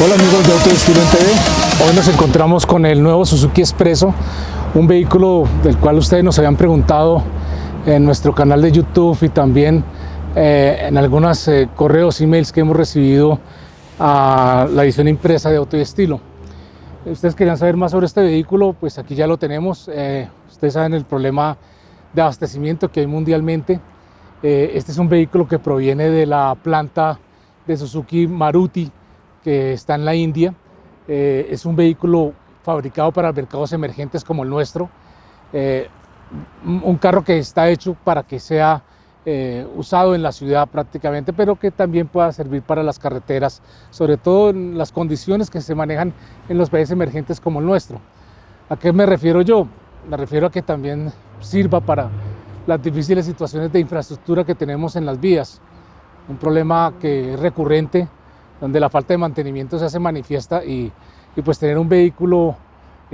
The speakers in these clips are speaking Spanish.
Hola amigos de Autodestino en TV. Hoy nos encontramos con el nuevo Suzuki Expreso, un vehículo del cual ustedes nos habían preguntado en nuestro canal de YouTube y también eh, en algunos eh, correos, emails que hemos recibido a la edición impresa de Auto y Estilo. Ustedes querían saber más sobre este vehículo, pues aquí ya lo tenemos. Eh, ustedes saben el problema de abastecimiento que hay mundialmente. este es un vehículo que proviene de la planta de Suzuki Maruti, que está en la India. Eh, es un vehículo fabricado para mercados emergentes como el nuestro. Eh, un carro que está hecho para que sea eh, usado en la ciudad prácticamente, pero que también pueda servir para las carreteras, sobre todo en las condiciones que se manejan en los países emergentes como el nuestro. ¿A qué me refiero yo? Me refiero a que también sirva para las difíciles situaciones de infraestructura que tenemos en las vías. Un problema que es recurrente donde la falta de mantenimiento se hace manifiesta y, pues tener un vehículo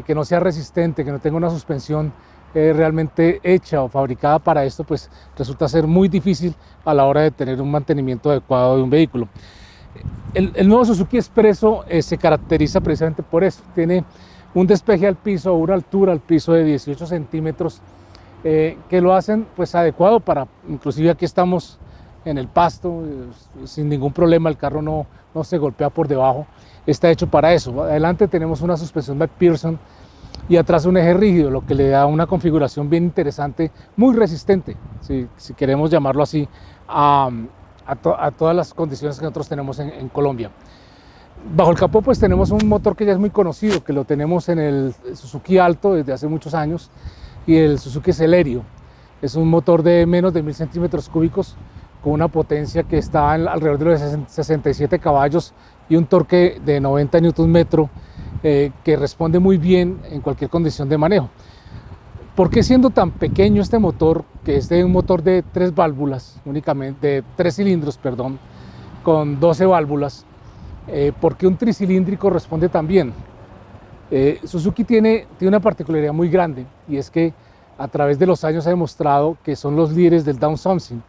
que no sea resistente, que no tenga una suspensión eh, realmente hecha o fabricada para esto, pues resulta ser muy difícil a la hora de tener un mantenimiento adecuado de un vehículo. El, nuevo Suzuki Expreso eh, se caracteriza precisamente por eso. Tiene un despeje al piso, una altura al piso de 18 centímetros, eh, que lo hacen pues adecuado para, inclusive aquí estamos en el pasto, sin ningún problema, el carro no, no se golpea por debajo, está hecho para eso. Adelante tenemos una suspensión McPherson y atrás un eje rígido, lo que le da una configuración bien interesante, muy resistente, si, queremos llamarlo así, a, todas las condiciones que nosotros tenemos en, Colombia. Bajo el capó pues tenemos un motor que ya es muy conocido, que lo tenemos en el Suzuki Alto desde hace muchos años y el Suzuki Celerio. Es un motor de menos de mil centímetros cúbicos con una potencia que está alrededor de los 67 caballos y un torque de 90 Nm eh, que responde muy bien en cualquier condición de manejo. ¿Por qué siendo tan pequeño este motor, que es de un motor de tres válvulas, únicamente, de tres cilindros, perdón, con 12 válvulas, eh, ¿por qué un tricilíndrico responde tan bien? Eh, Suzuki tiene, tiene una particularidad muy grande y es que a través de los años ha demostrado que son los líderes del downsizing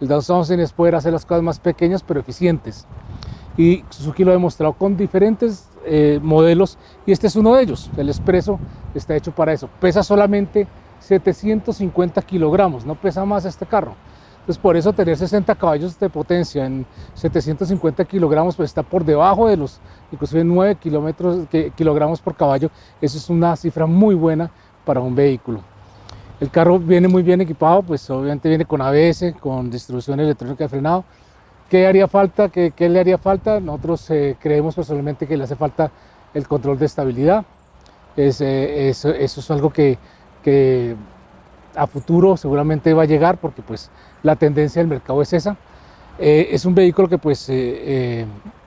el downsizing es poder hacer las cosas más pequeñas pero eficientes. Y Suzuki lo ha demostrado con diferentes eh, modelos y este es uno de ellos. El Expreso está hecho para eso. Pesa solamente 750 kilogramos, no pesa más este carro. Entonces por eso tener 60 caballos de potencia en 750 kilogramos pues está por debajo de los inclusive 9 kilómetros, kilogramos por caballo. Eso es una cifra muy buena para un vehículo. El carro viene muy bien equipado, pues obviamente viene con ABS, con distribución electrónica de frenado. ¿Qué haría falta? ¿Qué, le haría falta? Nosotros eh, creemos personalmente que le hace falta el control de estabilidad. Es, eh, eso, es algo que, que, a futuro seguramente va a llegar porque pues la tendencia del mercado es esa. Eh, es un vehículo que pues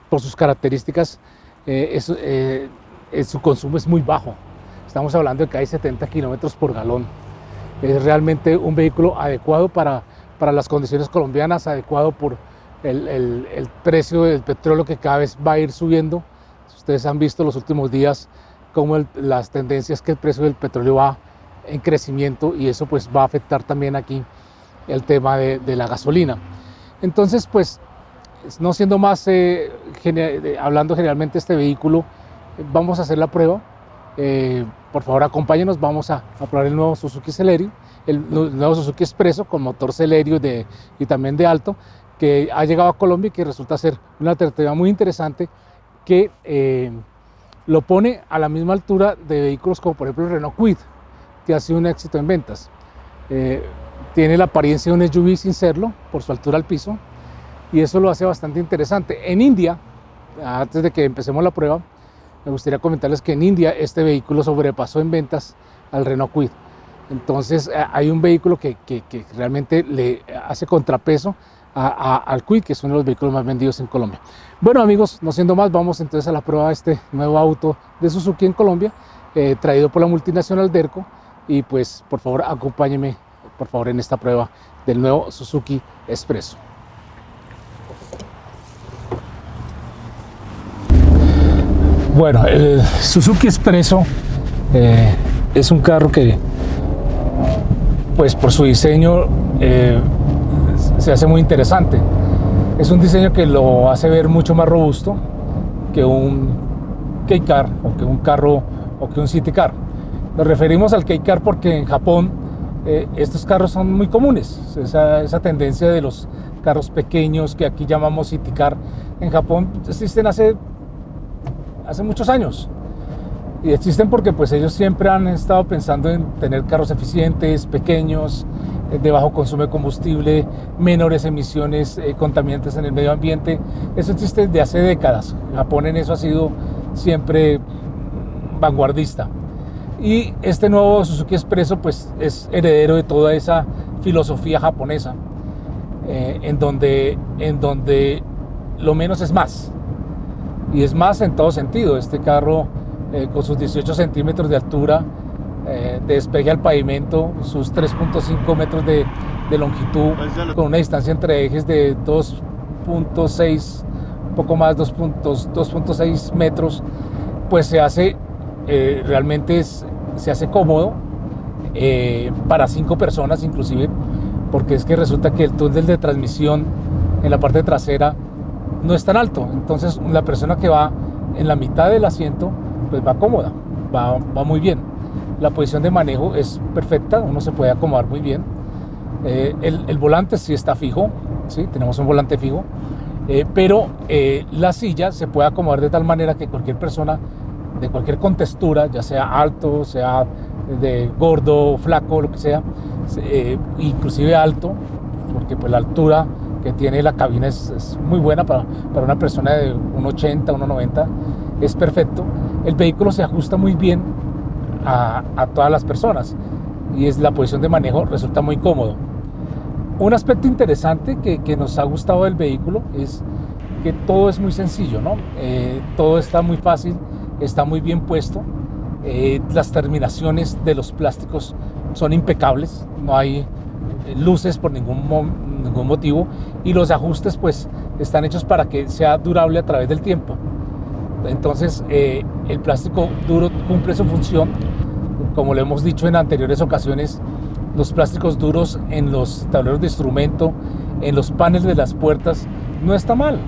por sus características su consumo es muy bajo. Estamos hablando de que hay 70 kilómetros por galón es realmente un vehículo adecuado para, para las condiciones colombianas, adecuado por el, el, precio del petróleo que cada vez va a ir subiendo. Ustedes han visto los últimos días cómo las tendencias que el precio del petróleo va en crecimiento y eso pues va a afectar también aquí el tema de, de la gasolina. Entonces pues no siendo más eh, hablando generalmente este vehículo, vamos a hacer la prueba eh, por favor acompáñenos, vamos a, probar el nuevo Suzuki Celerio, el, nuevo Suzuki Expreso con motor Celerio de, y también de alto, que ha llegado a Colombia y que resulta ser una alternativa muy interesante que eh, lo pone a la misma altura de vehículos como por ejemplo el Renault Kwid, que ha sido un éxito en ventas. Eh, tiene la apariencia de un SUV sin serlo, por su altura al piso, y eso lo hace bastante interesante. En India, antes de que empecemos la prueba, me gustaría comentarles que en India este vehículo sobrepasó en ventas al Renault Kwid. Entonces eh, hay un vehículo que, realmente le hace contrapeso al Kwid, que es uno de los vehículos más vendidos en Colombia. Bueno amigos, no siendo más, vamos entonces a la prueba de este nuevo auto de Suzuki en Colombia, eh, traído por la multinacional Derco. Y pues por favor acompáñenme por favor en esta prueba del nuevo Suzuki Expresso. Bueno, el Suzuki Expresso eh, es un carro que, pues por su diseño, eh, se hace muy interesante. Es un diseño que lo hace ver mucho más robusto, que un K-Car o que un carro o que un City Car. Nos referimos al K-Car porque en Japón eh, estos carros son muy comunes. Esa, esa, tendencia de los carros pequeños que aquí llamamos City Car en Japón existen hace, hace muchos años. Y existen porque pues ellos siempre han estado pensando en tener carros eficientes, pequeños, eh, de bajo consumo de combustible, menores emisiones eh, contaminantes en el medio ambiente. Eso existe desde hace décadas. Japón en eso ha sido siempre vanguardista. Y este nuevo Suzuki Expresso pues es heredero de toda esa filosofía japonesa, eh, en, donde, en donde lo menos es más. Y es más en todo sentido. Este carro eh, con sus 18 centímetros de altura, eh, de despegue al pavimento, sus 3.5 metros de, longitud, con una distancia entre ejes de 2.6, poco más 2.6 metros, pues se hace, eh, realmente se hace cómodo para cinco personas inclusive, porque es que resulta que el túnel de transmisión en la parte trasera no es tan alto, entonces la persona que va en la mitad del asiento pues va cómoda, va, va muy bien. La posición de manejo es perfecta, uno se puede acomodar muy bien. Eh, el, volante sí está fijo, ¿sí? tenemos un volante fijo, eh, pero eh, la silla se puede acomodar de tal manera que cualquier persona de cualquier contextura, ya sea alto, sea de gordo, flaco, lo que sea, inclusive alto, porque pues la altura que tiene la cabina es, muy buena para, para, una persona de 1,80, 1,90, es perfecto el vehículo se ajusta muy bien a, todas las personas y es la posición de manejo resulta muy cómodo. Un aspecto interesante que, nos ha gustado del vehículo es que todo es muy sencillo, ¿no? Eh, todo está muy fácil, está muy bien puesto. Eh, las terminaciones de los plásticos son impecables, no hay eh, luces por ningún, ningún motivo y los ajustes pues están hechos para que sea durable a través del tiempo. Entonces, eh, el plástico duro cumple su función. Como lo hemos dicho en anteriores ocasiones, los plásticos duros en los tableros de instrumento, en los paneles de las puertas, no está mal.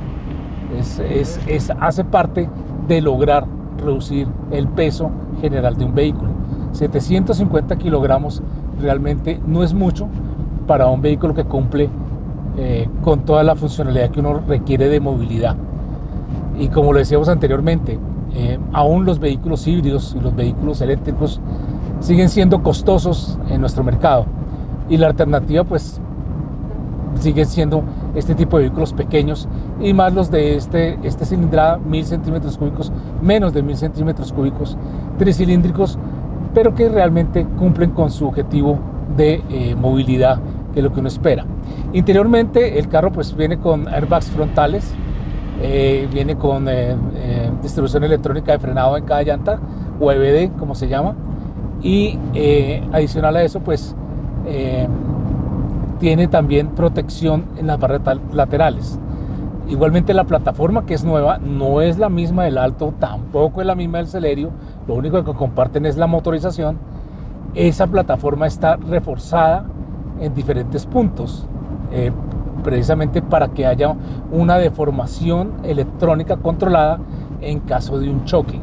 Es, hace parte de lograr reducir el peso general de un vehículo. 750 kilogramos realmente no es mucho para un vehículo que cumple eh, con toda la funcionalidad que uno requiere de movilidad. Y como lo decíamos anteriormente, eh, aún los vehículos híbridos y los vehículos eléctricos siguen siendo costosos en nuestro mercado. Y la alternativa pues sigue siendo este tipo de vehículos pequeños y más los de este, este cilindrada, 1000 centímetros cúbicos, menos de 1000 centímetros cúbicos, tricilíndricos, pero que realmente cumplen con su objetivo de eh, movilidad, es lo que uno espera. Interiormente el carro pues viene con airbags frontales, eh, viene con eh, eh, distribución electrónica de frenado en cada llanta, o EBD como se llama, y adicional a eso pues tiene también protección en las barras laterales. Igualmente la plataforma que es nueva no es la misma del Alto, tampoco es la misma del Celerio, lo único que comparten es la motorización. Esa plataforma está reforzada en diferentes puntos precisamente para que haya una deformación electrónica controlada en caso de un choque.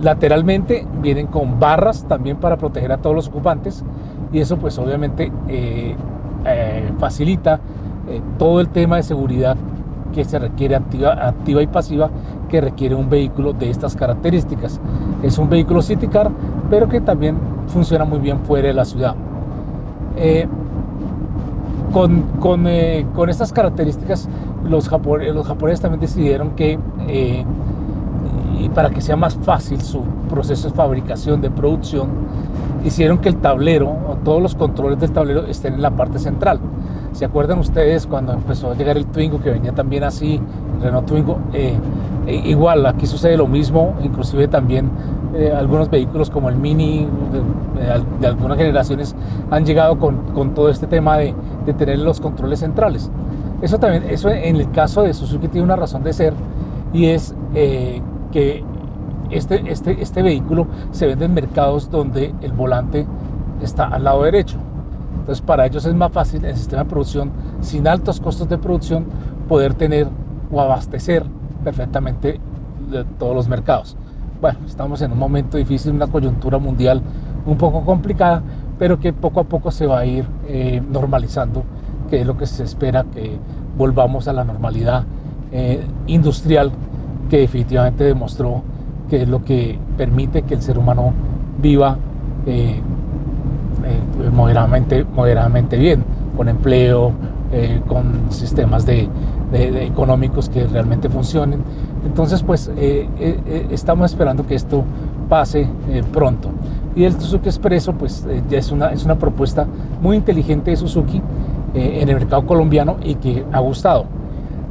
Lateralmente vienen con barras también para proteger a todos los ocupantes y eso pues obviamente eh, eh, facilita eh, todo el tema de seguridad que se requiere activa, activa y pasiva que requiere un vehículo de estas características. Es un vehículo City Car, pero que también funciona muy bien fuera de la ciudad con, con, eh, con estas características, los, los japoneses también decidieron que eh, y para que sea más fácil su proceso de fabricación, de producción, hicieron que el tablero o todos los controles del tablero estén en la parte central. ¿Se acuerdan ustedes cuando empezó a llegar el Twingo, que venía también así, Renault Twingo? Eh, e igual, aquí sucede lo mismo, inclusive también eh, algunos vehículos como el Mini de, algunas generaciones han llegado con, con todo este tema de, de, tener los controles centrales. Eso también, eso en el caso de Suzuki tiene una razón de ser y es eh, que este, este, este vehículo se vende en mercados donde el volante está al lado derecho. Entonces para ellos es más fácil el sistema de producción sin altos costos de producción poder tener o abastecer perfectamente de todos los mercados. Bueno, estamos en un momento difícil, una coyuntura mundial un poco complicada, pero que poco a poco se va a ir eh, normalizando, que es lo que se espera que volvamos a la normalidad eh, industrial que definitivamente demostró que es lo que permite que el ser humano viva eh, moderadamente, moderadamente bien, con empleo, con sistemas de, económicos que realmente funcionen. Entonces, pues estamos esperando que esto pase pronto. Y el Suzuki Expreso pues eh, ya es una, es una propuesta muy inteligente de Suzuki eh, en el mercado colombiano y que ha gustado.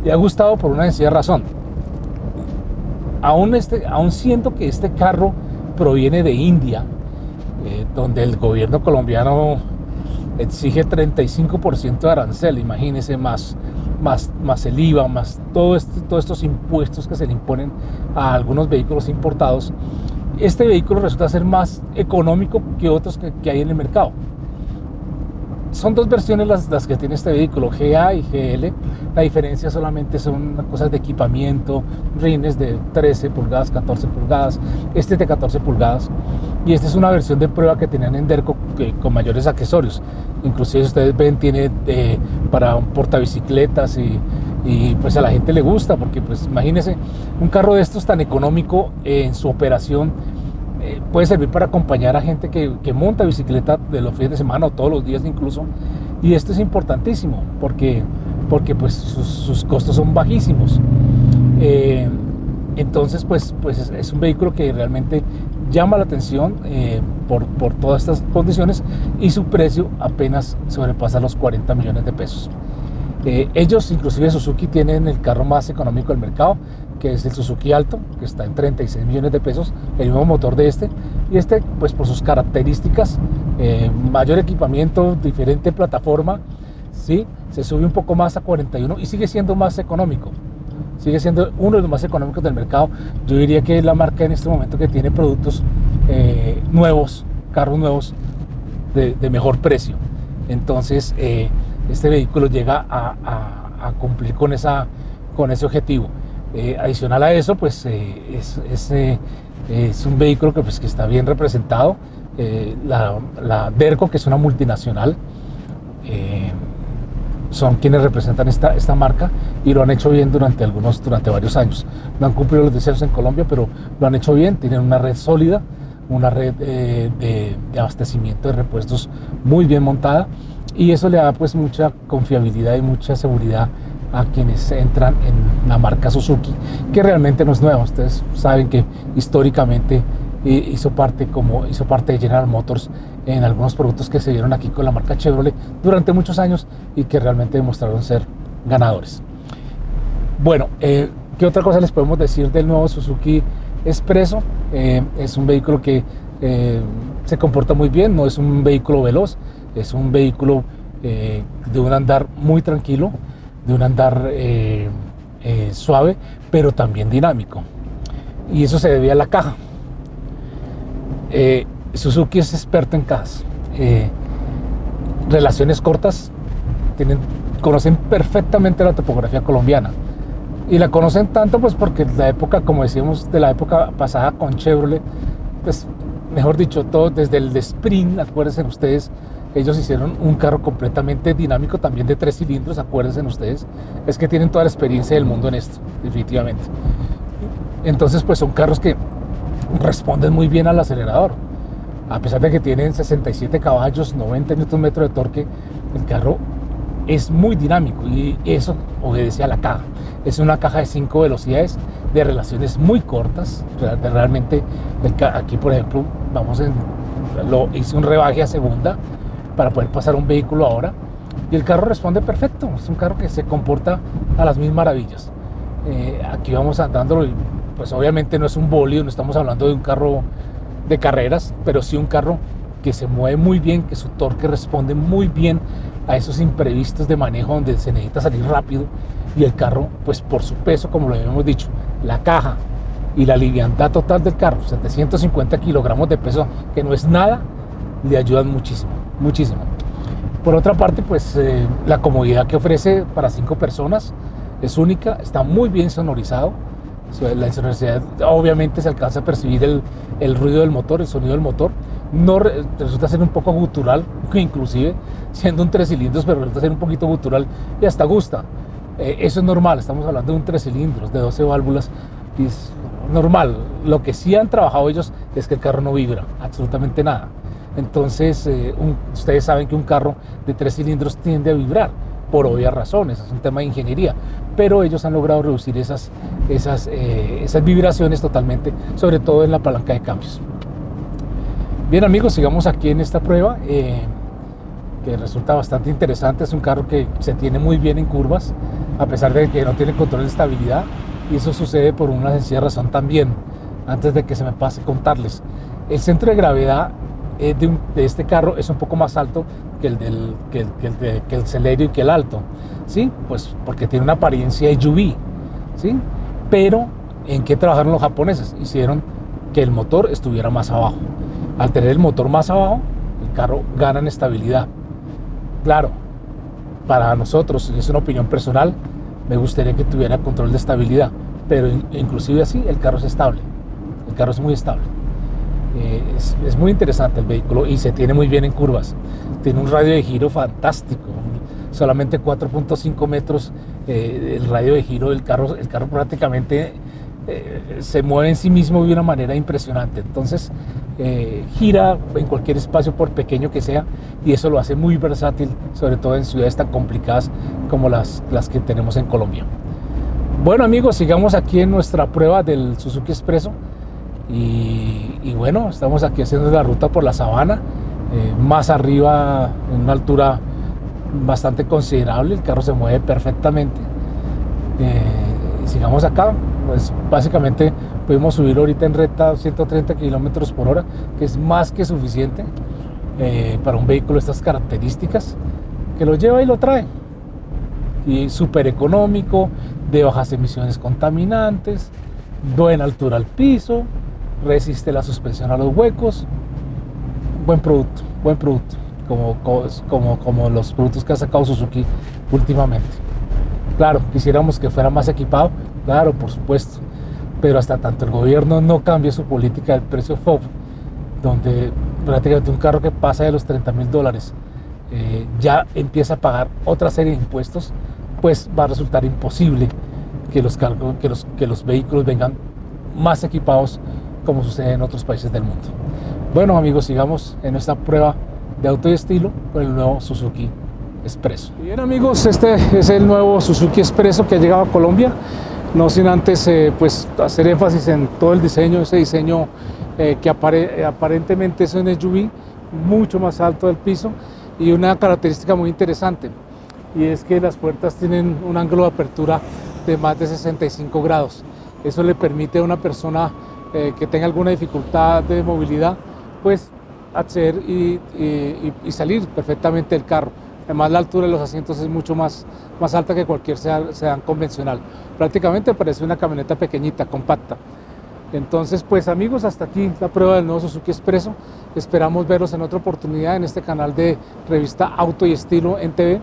Y ha gustado por una sencilla razón. Aún, este, aún siendo que este carro proviene de India, eh, donde el gobierno colombiano exige 35% de arancel, imagínese más, más, más el IVA, más todo este, todos estos impuestos que se le imponen a algunos vehículos importados, este vehículo resulta ser más económico que otros que, hay en el mercado. Son dos versiones las, las, que tiene este vehículo, GA y GL. La diferencia solamente son cosas de equipamiento, rines de 13 pulgadas, 14 pulgadas, este de 14 pulgadas. Y esta es una versión de prueba que tenían en Derco con mayores accesorios. Inclusive ustedes ven, tiene eh, para portabicicletas y, y pues a la gente le gusta porque pues imagínense un carro de estos tan económico en su operación eh, puede servir para acompañar a gente que, monta bicicleta de los fines de semana o todos los días incluso y esto es importantísimo porque porque pues sus, costos son bajísimos eh, entonces pues pues es, un vehículo que realmente llama la atención eh, por, por todas estas condiciones y su precio apenas sobrepasa los 40 millones de pesos eh, ellos, inclusive Suzuki, tienen el carro más económico del mercado, que es el Suzuki Alto, que está en 36 millones de pesos, el mismo motor de este. Y este, pues por sus características, eh, mayor equipamiento, diferente plataforma, ¿sí? se sube un poco más a 41 y sigue siendo más económico. Sigue siendo uno de los más económicos del mercado. Yo diría que es la marca en este momento que tiene productos eh, nuevos, carros nuevos de, mejor precio. Entonces, este vehículo llega a, cumplir con, esa, con ese objetivo. Eh, adicional a eso, pues eh, es, eh, es, un vehículo que, pues, que está bien representado. La, la, que es una multinacional, son quienes representan esta, esta marca y lo han hecho bien durante, algunos, durante varios años. No han cumplido los deseos en Colombia, pero lo han hecho bien, tienen una red sólida, una red de, de abastecimiento de repuestos muy bien montada y eso le da pues mucha confiabilidad y mucha seguridad a quienes entran en la marca Suzuki, que realmente no es nueva. Ustedes saben que históricamente eh, hizo parte, como hizo parte de General Motors en algunos productos que se dieron aquí con la marca Chevrolet durante muchos años y que realmente demostraron ser ganadores. Bueno, eh, ¿qué otra cosa les podemos decir del nuevo Suzuki Expreso? Eh, es un vehículo que se comporta muy bien, no es un vehículo veloz, es un vehículo eh, de un andar muy tranquilo, de un andar eh, eh, suave, pero también dinámico. Y eso se debe a la caja. Suzuki es experto en cajas. relaciones cortas, tienen, conocen perfectamente la topografía colombiana. Y la conocen tanto pues porque la época, como decíamos, de la época pasada con Chevrolet, pues mejor dicho, todo desde el de Sprint, acuérdense ustedes, ellos hicieron un carro completamente dinámico, también de tres cilindros, acuérdense ustedes. Es que tienen toda la experiencia del mundo en esto, definitivamente. Entonces, pues son carros que responden muy bien al acelerador. A pesar de que tienen 67 caballos, 90 Nm de torque, el carro es muy dinámico y eso obedece a la caja. Es una caja de 5 velocidades de relaciones muy cortas. Realmente, aquí por ejemplo, vamos en, lo hice un rebaje a segunda para poder pasar un vehículo ahora. Y el carro responde perfecto, es un carro que se comporta a las mil maravillas. Eh, aquí vamos andando, pues obviamente no es un bólido, no estamos hablando de un carro de carreras, pero sí un carro que se mueve muy bien, que su torque responde muy bien a esos imprevistos de manejo donde se necesita salir rápido y el carro, pues por su peso, como lo habíamos dicho, la caja y la liviandad total del carro, 750 kilogramos de peso, que no es nada, le ayudan muchísimo muchísimo. Por otra parte, pues eh, la comodidad que ofrece para cinco personas es única, está muy bien sonorizado. La insonoridad, obviamente se alcanza a percibir el, el ruido del motor, el sonido del motor. No resulta ser un poco gutural, inclusive siendo un tres cilindros, pero resulta ser un poquito gutural y hasta gusta. Eh, eso es normal, estamos hablando de un tres cilindros, de 12 válvulas, es normal. Lo que sí han trabajado ellos es que el carro no vibra, absolutamente nada. Entonces, eh, ustedes saben que un carro de tres cilindros tiende a vibrar por obvias razones, es un tema de ingeniería, pero ellos han logrado reducir esas, esas, eh, esas vibraciones totalmente, sobre todo en la palanca de cambios. Bien amigos, sigamos aquí en esta prueba que resulta bastante interesante. Es un carro que se tiene muy bien en curvas, a pesar de que no tiene control de estabilidad. Y eso sucede por una sencilla razón también, antes de que se me pase contarles. El centro de gravedad de, de, este carro es un poco más alto que el del que el, que el, Celerio y que el Alto, ¿sí? Pues porque tiene una apariencia de SUV, ¿sí? Pero ¿en qué trabajaron los japoneses? Hicieron que el motor estuviera más abajo. Al tener el motor más abajo, el carro gana en estabilidad. Claro, para nosotros, es una opinión personal, me gustaría que tuviera control de estabilidad, pero inclusive así el carro es estable, el carro es muy estable. Eh, es, muy interesante el vehículo y se tiene muy bien en curvas. Tiene un radio de giro fantástico, solamente 4.5 metros eh, el radio de giro del carro, el carro prácticamente eh, se mueve en sí mismo de una manera impresionante. Entonces, gira en cualquier espacio, por pequeño que sea, y eso lo hace muy versátil, sobre todo en ciudades tan complicadas como las, las que tenemos en Colombia. Bueno amigos, sigamos aquí en nuestra prueba del Suzuki Expreso. Y, bueno, estamos aquí haciendo la ruta por la sabana, eh, más arriba, en una altura bastante considerable, el carro se mueve perfectamente. sigamos acá, pues básicamente pudimos subir ahorita en recta 130 kilómetros por hora, que es más que suficiente eh, para un vehículo de estas características, que lo lleva y lo trae. Y súper económico, de bajas emisiones contaminantes, buena altura al piso, resiste la suspensión a los huecos. Buen producto, buen producto, como, como, como los productos que ha sacado Suzuki últimamente. Claro, quisiéramos que fuera más equipado, claro, por supuesto, pero hasta tanto el gobierno no cambie su política del precio FOB, donde prácticamente un carro que pasa de los 30 mil dólares eh, ya empieza a pagar otra serie de impuestos, pues va a resultar imposible que los, que los, que los vehículos vengan más equipados como sucede en otros países del mundo. Bueno amigos, sigamos en esta prueba de auto y estilo con el nuevo Suzuki Expreso. Bien amigos, este es el nuevo Suzuki Expreso que ha llegado a Colombia. No sin antes eh, pues hacer énfasis en todo el diseño, ese diseño eh, que aparentemente es un SUV mucho más alto del piso y una característica muy interesante y es que las puertas tienen un ángulo de apertura de más de 65 grados. Eso le permite a una persona eh, que tenga alguna dificultad de movilidad pues acceder y salir perfectamente del carro. Además la altura de los asientos es mucho más, más alta que cualquier sedán convencional. Prácticamente parece una camioneta pequeñita, compacta. Entonces, pues amigos, hasta aquí la prueba del nuevo Suzuki Expreso. Esperamos verlos en otra oportunidad en este canal de revista Auto y Estilo en TV.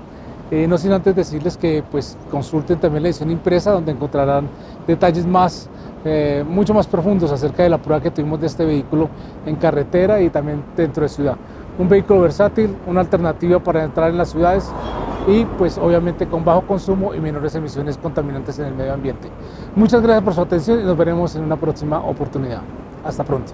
Eh, no sin antes decirles que pues consulten también la edición impresa donde encontrarán detalles más, eh, mucho más profundos acerca de la prueba que tuvimos de este vehículo en carretera y también dentro de ciudad un vehículo versátil, una alternativa para entrar en las ciudades y pues obviamente con bajo consumo y menores emisiones contaminantes en el medio ambiente. Muchas gracias por su atención y nos veremos en una próxima oportunidad. Hasta pronto.